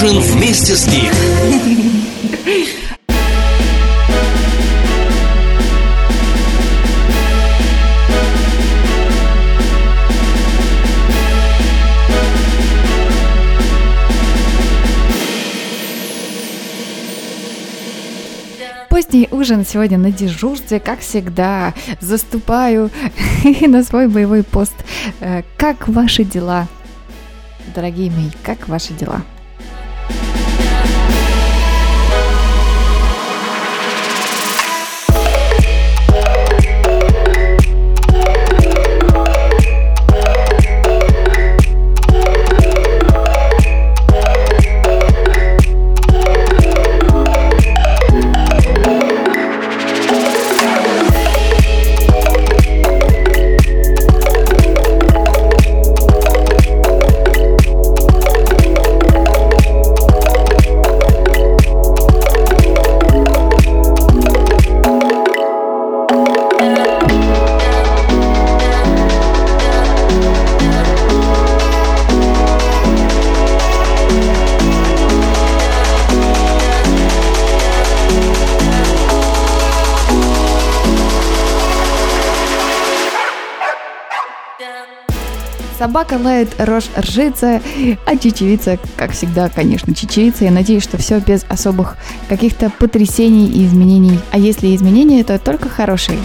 Ужин вместе с Гик. Поздний ужин сегодня на дежурстве, как всегда, заступаю на свой боевой пост. Э, Как ваши дела, дорогие мои, как ваши дела? Собака лает, рожь ржится, а чечевица, как всегда, конечно, чечевица. Я надеюсь, что все без особых каких-то потрясений и изменений. А если изменения, то только хорошие.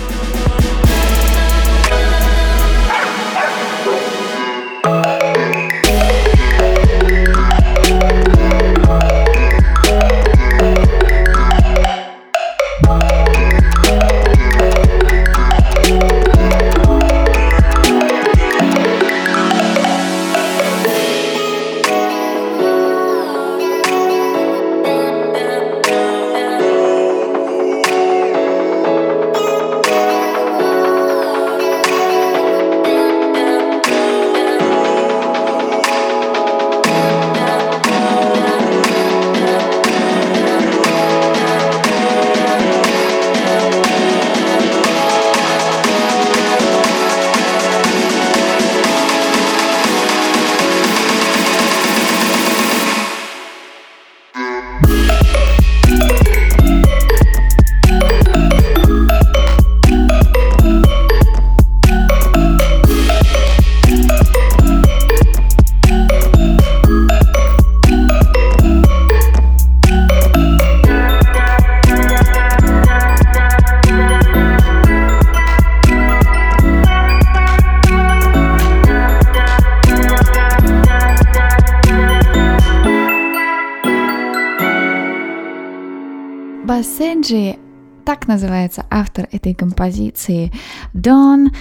Называется автор этой композиции, Дон,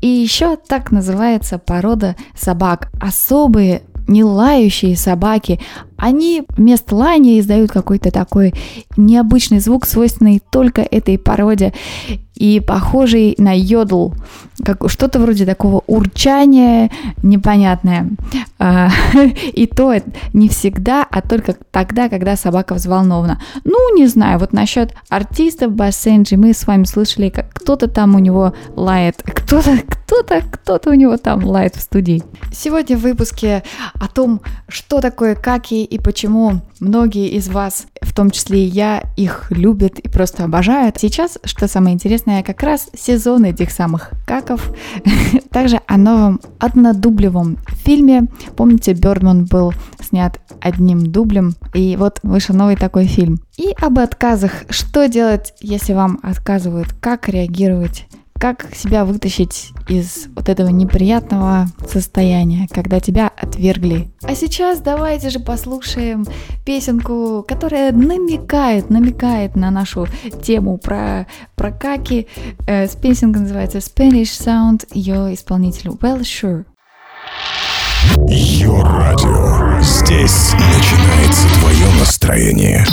и еще так называется порода собак. Особые не лающие собаки, они вместо лаяния издают какой-то такой необычный звук, свойственный только этой породе и похожий на йодл, как что-то вроде такого урчания непонятное. А, И то не всегда, а только тогда, когда собака взволнована. Ну, не знаю, вот насчет артистов Бассенджи мы с вами слышали, как кто-то там у него лает, кто-то, кто-то, кто-то у него там лает в студии. Сегодня в выпуске о том, что такое каки и почему многие из вас, в том числе и я, их любят и просто обожают. Сейчас, что самое интересное, как раз сезон этих самых каков. Также о новом однодублевом фильме. Помните, Бёрдман был снят одним дублем, и вот вышел новый такой фильм. И об отказах. Что делать, если вам отказывают? Как реагировать? Как себя вытащить из вот этого неприятного состояния, когда тебя отвергли. А сейчас давайте же послушаем песенку, которая намекает, намекает на нашу тему про, про каки. Э, песенка называется Spanish Sound, ее исполнитель Well Sure. Ее радио. Здесь начинается твое настроение.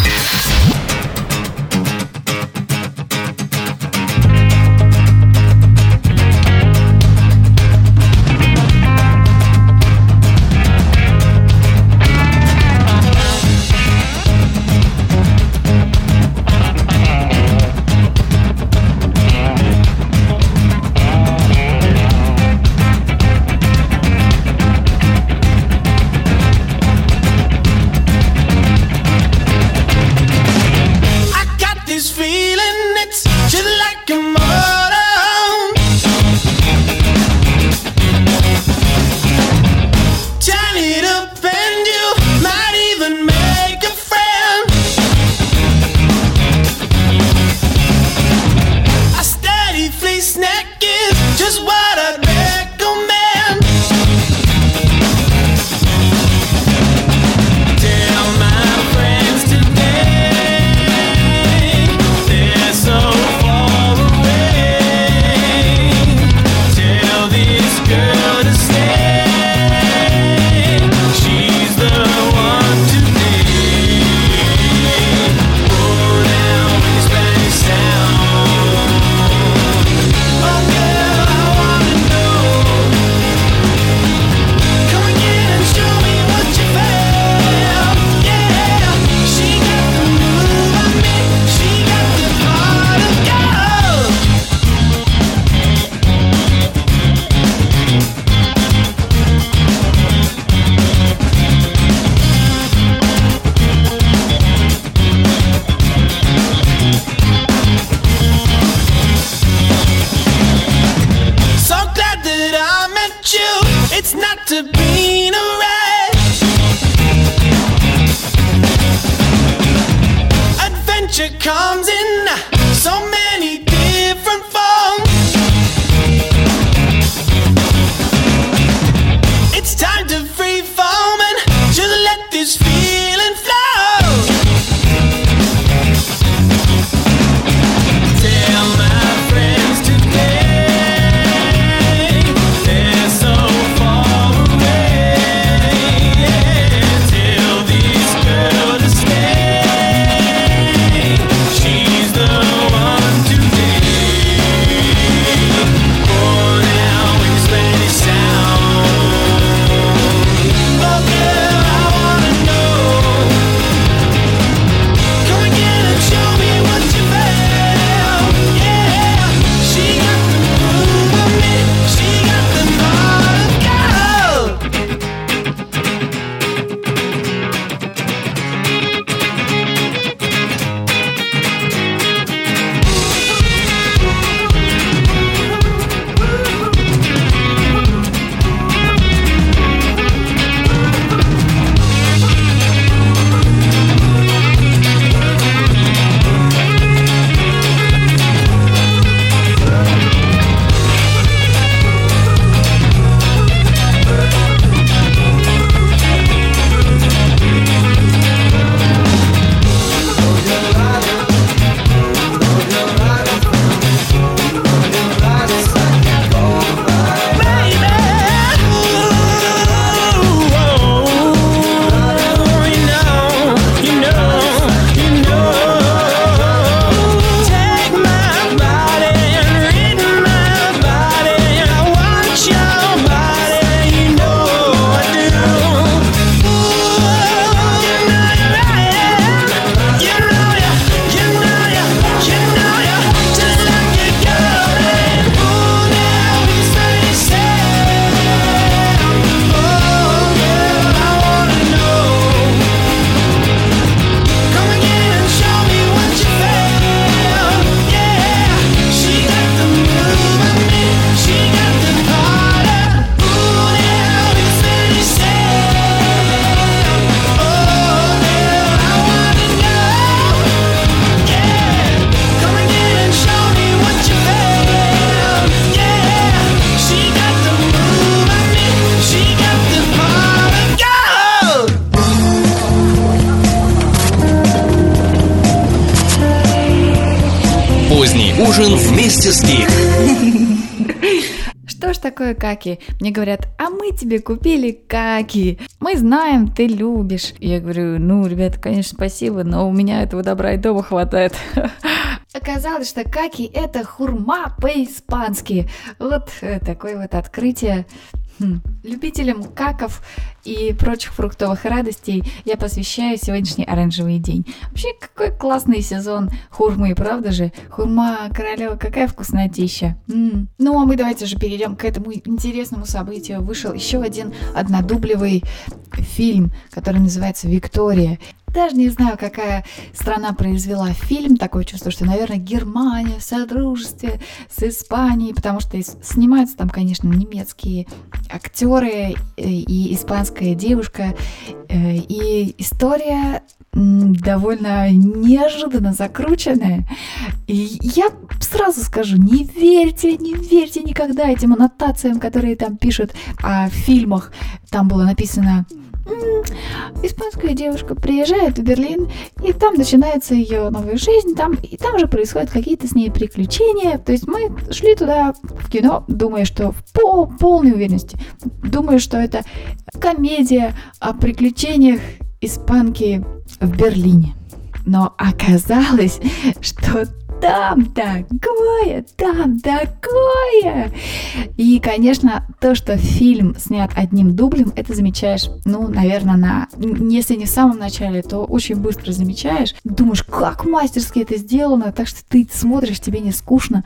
Каки? Мне говорят, а мы тебе купили каки. Мы знаем, ты любишь. Я говорю, ну, ребята, конечно, спасибо, но у меня этого добра и дома хватает. Оказалось, что каки это хурма по-испански. Вот э, такое вот открытие. Хм. Любителям каков и прочих фруктовых радостей я посвящаю сегодняшний оранжевый день. Вообще, какой классный сезон хурмы, правда же? Хурма королева, какая вкуснотища. М-м. Ну, а мы давайте же перейдем к этому интересному событию. Вышел еще один однодублевый фильм, который называется «Виктория». Даже не знаю, какая страна произвела фильм. Такое чувство, что, наверное, Германия в содружестве с Испанией, потому что снимаются там, конечно, немецкие актеры э, и испанская девушка. Э, и история довольно неожиданно закрученная. И я сразу скажу, не верьте, не верьте никогда этим аннотациям, которые там пишут о фильмах. Там было написано испанская девушка приезжает в Берлин, и там начинается ее новая жизнь, там, и там же происходят какие-то с ней приключения. То есть мы шли туда в кино, думая, что в пол, полной уверенности, думая, что это комедия о приключениях испанки в Берлине. Но оказалось, что там такое, там такое. И, конечно, то, что фильм снят одним дублем, это замечаешь, ну, наверное, на, если не в самом начале, то очень быстро замечаешь. Думаешь, как мастерски это сделано, так что ты смотришь, тебе не скучно.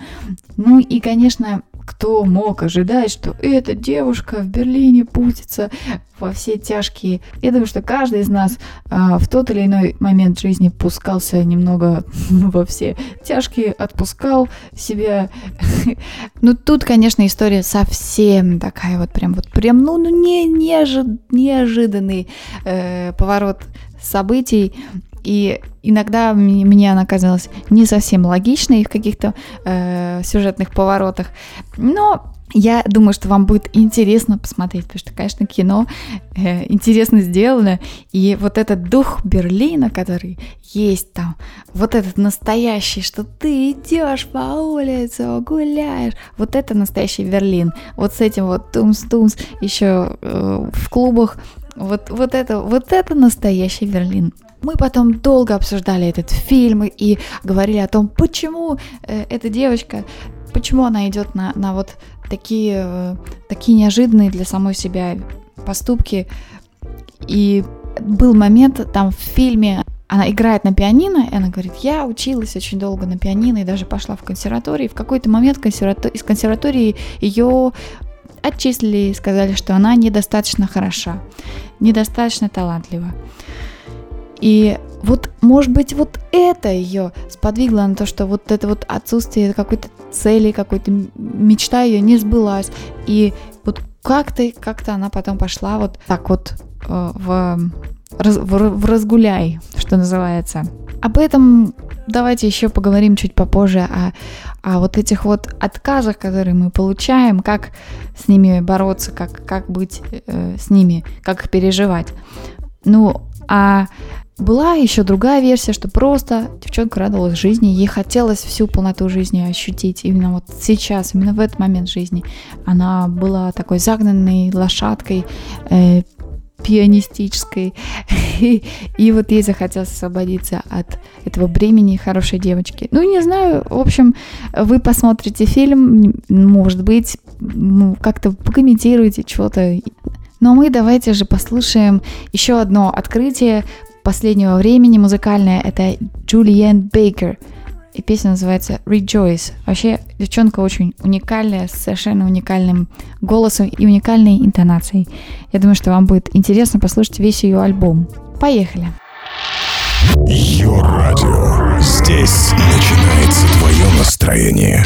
Ну и, конечно, кто мог ожидать, что эта девушка в Берлине пустится во все тяжкие. Я думаю, что каждый из нас а, в тот или иной момент жизни пускался немного во все тяжкие, отпускал себя. Ну, тут, конечно, история совсем такая вот прям вот прям, ну, ну не, неожи, неожиданный э, поворот событий. И иногда мне она казалась не совсем логичной в каких-то э, сюжетных поворотах. Но я думаю, что вам будет интересно посмотреть, потому что, конечно, кино э, интересно сделано, и вот этот дух Берлина, который есть там, вот этот настоящий, что ты идешь по улице, гуляешь, вот это настоящий Берлин. Вот с этим вот тумс-тумс еще э, в клубах, вот, вот это, вот это настоящий Берлин. Мы потом долго обсуждали этот фильм и говорили о том, почему э, эта девочка, почему она идет на, на вот такие, э, такие неожиданные для самой себя поступки. И был момент там в фильме, она играет на пианино, и она говорит, я училась очень долго на пианино и даже пошла в консерваторию. В какой-то момент консерватор... из консерватории ее отчислили и сказали, что она недостаточно хороша, недостаточно талантлива. И вот, может быть, вот это ее сподвигло на то, что вот это вот отсутствие какой-то цели, какой-то мечта ее не сбылась. И вот как-то, как-то она потом пошла вот так вот э, в, в, в разгуляй, что называется. Об этом давайте еще поговорим чуть попозже, о, о вот этих вот отказах, которые мы получаем, как с ними бороться, как, как быть э, с ними, как их переживать. Ну, а была еще другая версия, что просто девчонка радовалась жизни, ей хотелось всю полноту жизни ощутить именно вот сейчас, именно в этот момент жизни. Она была такой загнанной лошадкой, э, пианистической, и, и вот ей захотелось освободиться от этого бремени хорошей девочки. Ну, не знаю, в общем, вы посмотрите фильм, может быть, как-то покомментируете что-то, но мы давайте же послушаем еще одно открытие последнего времени музыкальная, это Джулиен Бейкер. И песня называется Rejoice. Вообще, девчонка очень уникальная, с совершенно уникальным голосом и уникальной интонацией. Я думаю, что вам будет интересно послушать весь ее альбом. Поехали! Ее радио. Здесь начинается твое настроение.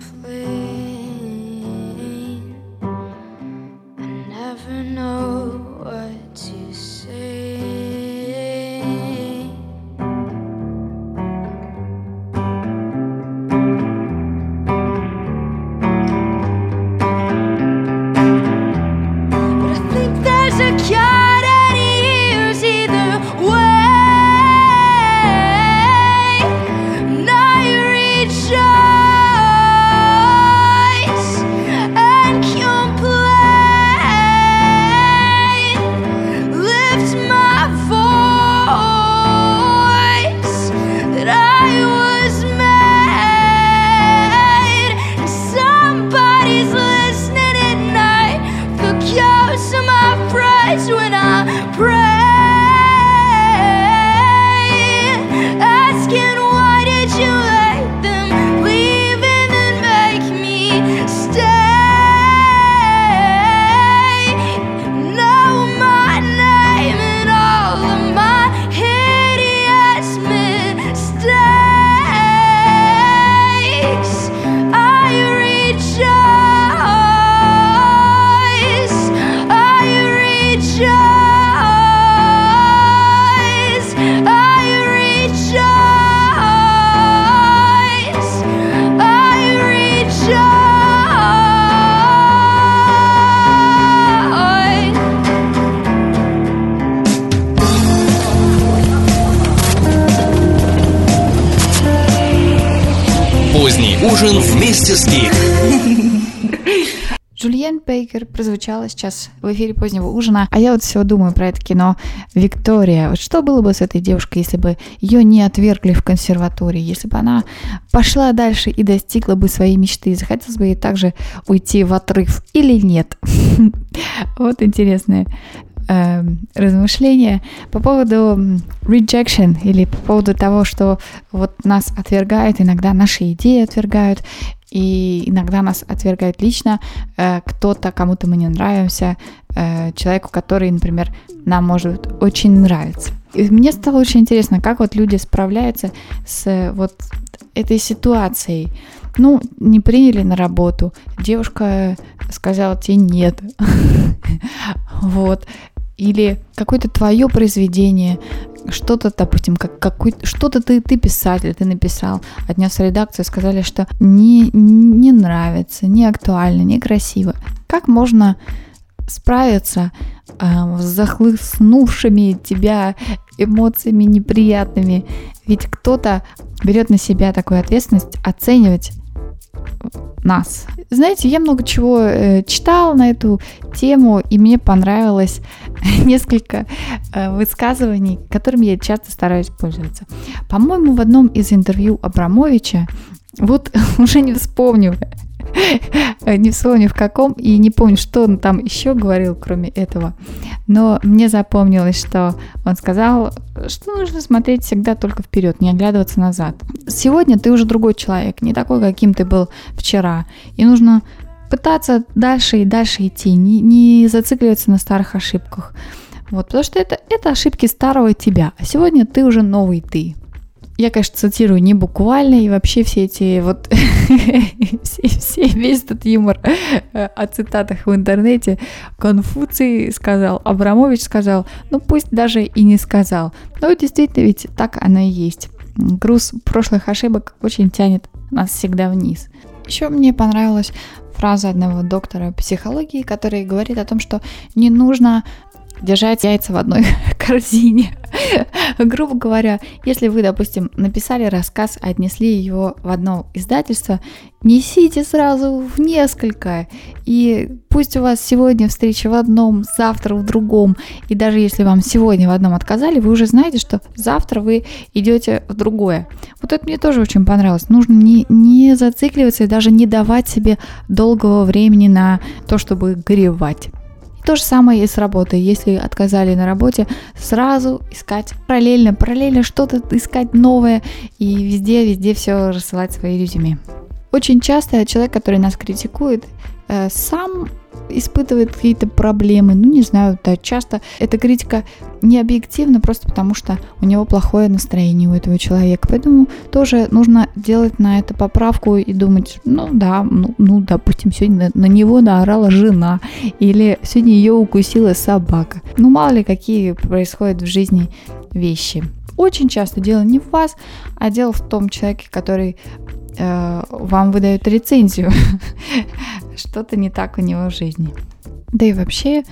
place. Гик. Джульен Бейкер прозвучала сейчас в эфире позднего ужина, а я вот все думаю про это кино «Виктория». Вот что было бы с этой девушкой, если бы ее не отвергли в консерватории, если бы она пошла дальше и достигла бы своей мечты, захотелось бы ей также уйти в отрыв или нет? Вот интересное э, размышления по поводу rejection или по поводу того, что вот нас отвергают, иногда наши идеи отвергают, и иногда нас отвергает лично э, кто-то, кому-то мы не нравимся, э, человеку, который, например, нам может очень нравиться. И мне стало очень интересно, как вот люди справляются с вот этой ситуацией. Ну, не приняли на работу, девушка сказала тебе нет. Вот. Или какое-то твое произведение, что-то, допустим, как какой что-то ты, ты писатель, ты написал, отнес в редакцию, сказали, что не, не нравится, не актуально, некрасиво. Как можно справиться э, с захлестнувшими тебя эмоциями неприятными? Ведь кто-то берет на себя такую ответственность оценивать нас. Знаете, я много чего э, читала на эту тему, и мне понравилось несколько э, высказываний, которыми я часто стараюсь пользоваться. По-моему, в одном из интервью Абрамовича, вот уже не вспомню, не вспомню в каком, и не помню, что он там еще говорил, кроме этого. Но мне запомнилось, что он сказал, что нужно смотреть всегда только вперед, не оглядываться назад. Сегодня ты уже другой человек, не такой, каким ты был вчера. И нужно пытаться дальше и дальше идти, не, не зацикливаться на старых ошибках. Вот, потому что это, это ошибки старого тебя, а сегодня ты уже новый ты. Я, конечно, цитирую не буквально, и вообще все эти вот, все, все, весь этот юмор э, о цитатах в интернете. Конфуций сказал, Абрамович сказал, ну пусть даже и не сказал. Но действительно ведь так оно и есть. Груз прошлых ошибок очень тянет нас всегда вниз. Еще мне понравилась фраза одного доктора психологии, который говорит о том, что не нужно держать яйца в одной корзине. Грубо говоря, если вы, допустим, написали рассказ, отнесли его в одно издательство, несите сразу в несколько. И пусть у вас сегодня встреча в одном, завтра в другом. И даже если вам сегодня в одном отказали, вы уже знаете, что завтра вы идете в другое. Вот это мне тоже очень понравилось. Нужно не, не зацикливаться и даже не давать себе долгого времени на то, чтобы горевать. То же самое и с работой. Если отказали на работе, сразу искать параллельно, параллельно что-то искать новое и везде, везде все рассылать свои резюме. Очень часто человек, который нас критикует, э, сам испытывает какие-то проблемы, ну не знаю, да, часто эта критика не объективна просто потому, что у него плохое настроение у этого человека, поэтому тоже нужно делать на это поправку и думать, ну да, ну, ну допустим, сегодня на, на него наорала жена или сегодня ее укусила собака, ну мало ли какие происходят в жизни вещи. Очень часто дело не в вас, а дело в том человеке, который э, вам выдают рецензию. Что-то не так у него в жизни. Да и вообще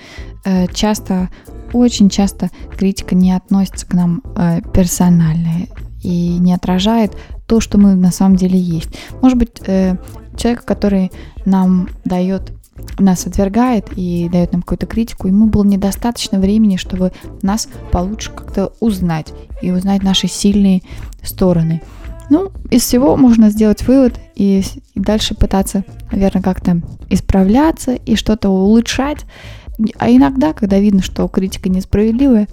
э, часто, очень часто критика не относится к нам э, персонально и не отражает то, что мы на самом деле есть. Может быть, э, человек, который нам дает нас отвергает и дает нам какую-то критику, ему было недостаточно времени, чтобы нас получше как-то узнать и узнать наши сильные стороны. Ну, из всего можно сделать вывод и, и дальше пытаться, наверное, как-то исправляться и что-то улучшать. А иногда, когда видно, что критика несправедливая,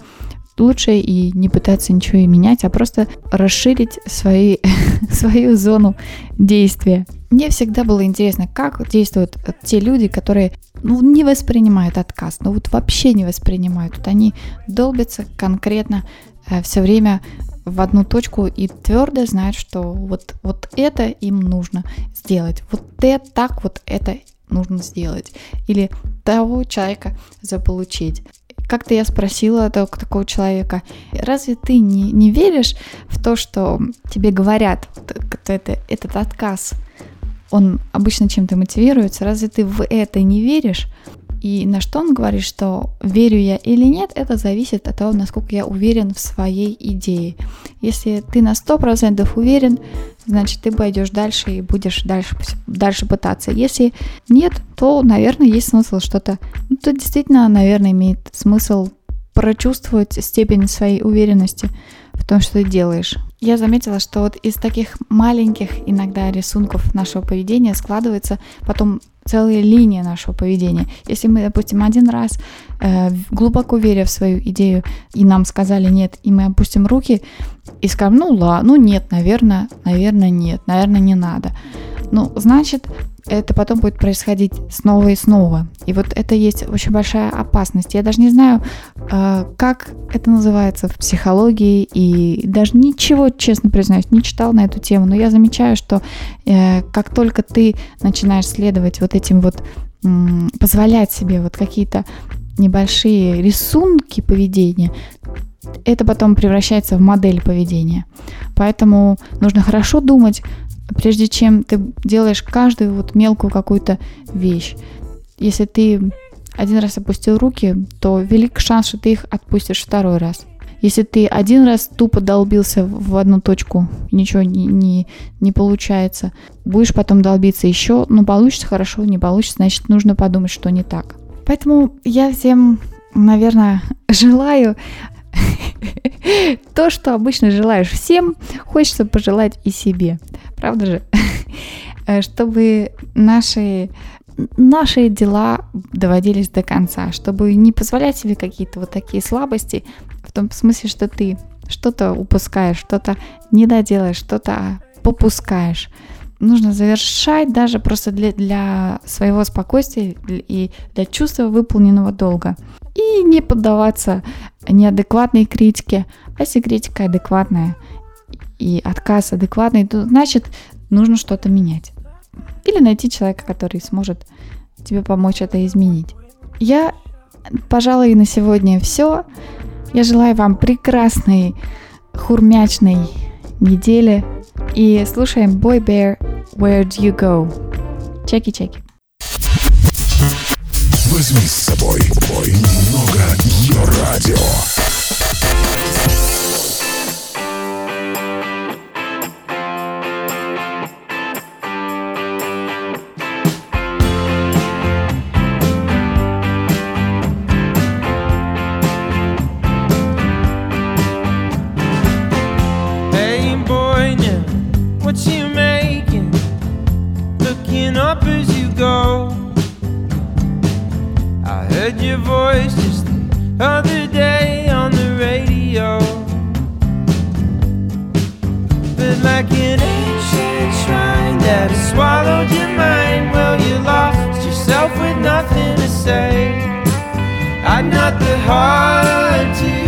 лучше и не пытаться ничего и менять, а просто расширить свои, свою зону действия. Мне всегда было интересно, как действуют те люди, которые ну, не воспринимают отказ, ну вот вообще не воспринимают. Вот они долбятся конкретно э, все время в одну точку и твердо знают, что вот, вот это им нужно сделать, вот это так вот это нужно сделать, или того человека заполучить. Как-то я спросила такого человека, разве ты не, не веришь в то, что тебе говорят, вот это, этот отказ, он обычно чем-то мотивируется, разве ты в это не веришь? И на что он говорит, что верю я или нет, это зависит от того, насколько я уверен в своей идее. Если ты на 100% уверен, значит, ты пойдешь дальше и будешь дальше, дальше пытаться. Если нет, то, наверное, есть смысл что-то... Ну, то действительно, наверное, имеет смысл прочувствовать степень своей уверенности в том, что ты делаешь. Я заметила, что вот из таких маленьких иногда рисунков нашего поведения складывается потом целая линия нашего поведения. Если мы, допустим, один раз э, глубоко веря в свою идею, и нам сказали нет, и мы опустим руки и скажем, ну ладно, ну нет, наверное, наверное, нет, наверное, не надо. Ну, значит, это потом будет происходить снова и снова. И вот это есть очень большая опасность. Я даже не знаю, э, как это называется в психологии, и даже ничего, честно признаюсь, не читал на эту тему, но я замечаю, что э, как только ты начинаешь следовать вот этим вот, позволять себе вот какие-то небольшие рисунки поведения, это потом превращается в модель поведения. Поэтому нужно хорошо думать, прежде чем ты делаешь каждую вот мелкую какую-то вещь. Если ты один раз опустил руки, то велик шанс, что ты их отпустишь второй раз. Если ты один раз тупо долбился в одну точку, ничего не, не, не получается, будешь потом долбиться еще, ну получится хорошо, не получится, значит нужно подумать, что не так. Поэтому я всем, наверное, желаю то, что обычно желаешь всем, хочется пожелать и себе. Правда же? Э, чтобы наши наши дела доводились до конца, чтобы не позволять себе какие-то вот такие слабости, в том смысле, что ты что-то упускаешь, что-то не доделаешь, что-то попускаешь. Нужно завершать даже просто для, для своего спокойствия и для чувства выполненного долга. И не поддаваться неадекватной критике, а если критика адекватная и отказ адекватный, то значит нужно что-то менять. Или найти человека, который сможет тебе помочь это изменить. Я, пожалуй, на сегодня все. Я желаю вам прекрасной хурмячной недели. И слушаем Boy Bear, Where Do You Go? Чеки-чеки. Возьми с собой. Немного ее радио. like an ancient shrine that has swallowed your mind. Well, you lost yourself with nothing to say. I'd not the heart to.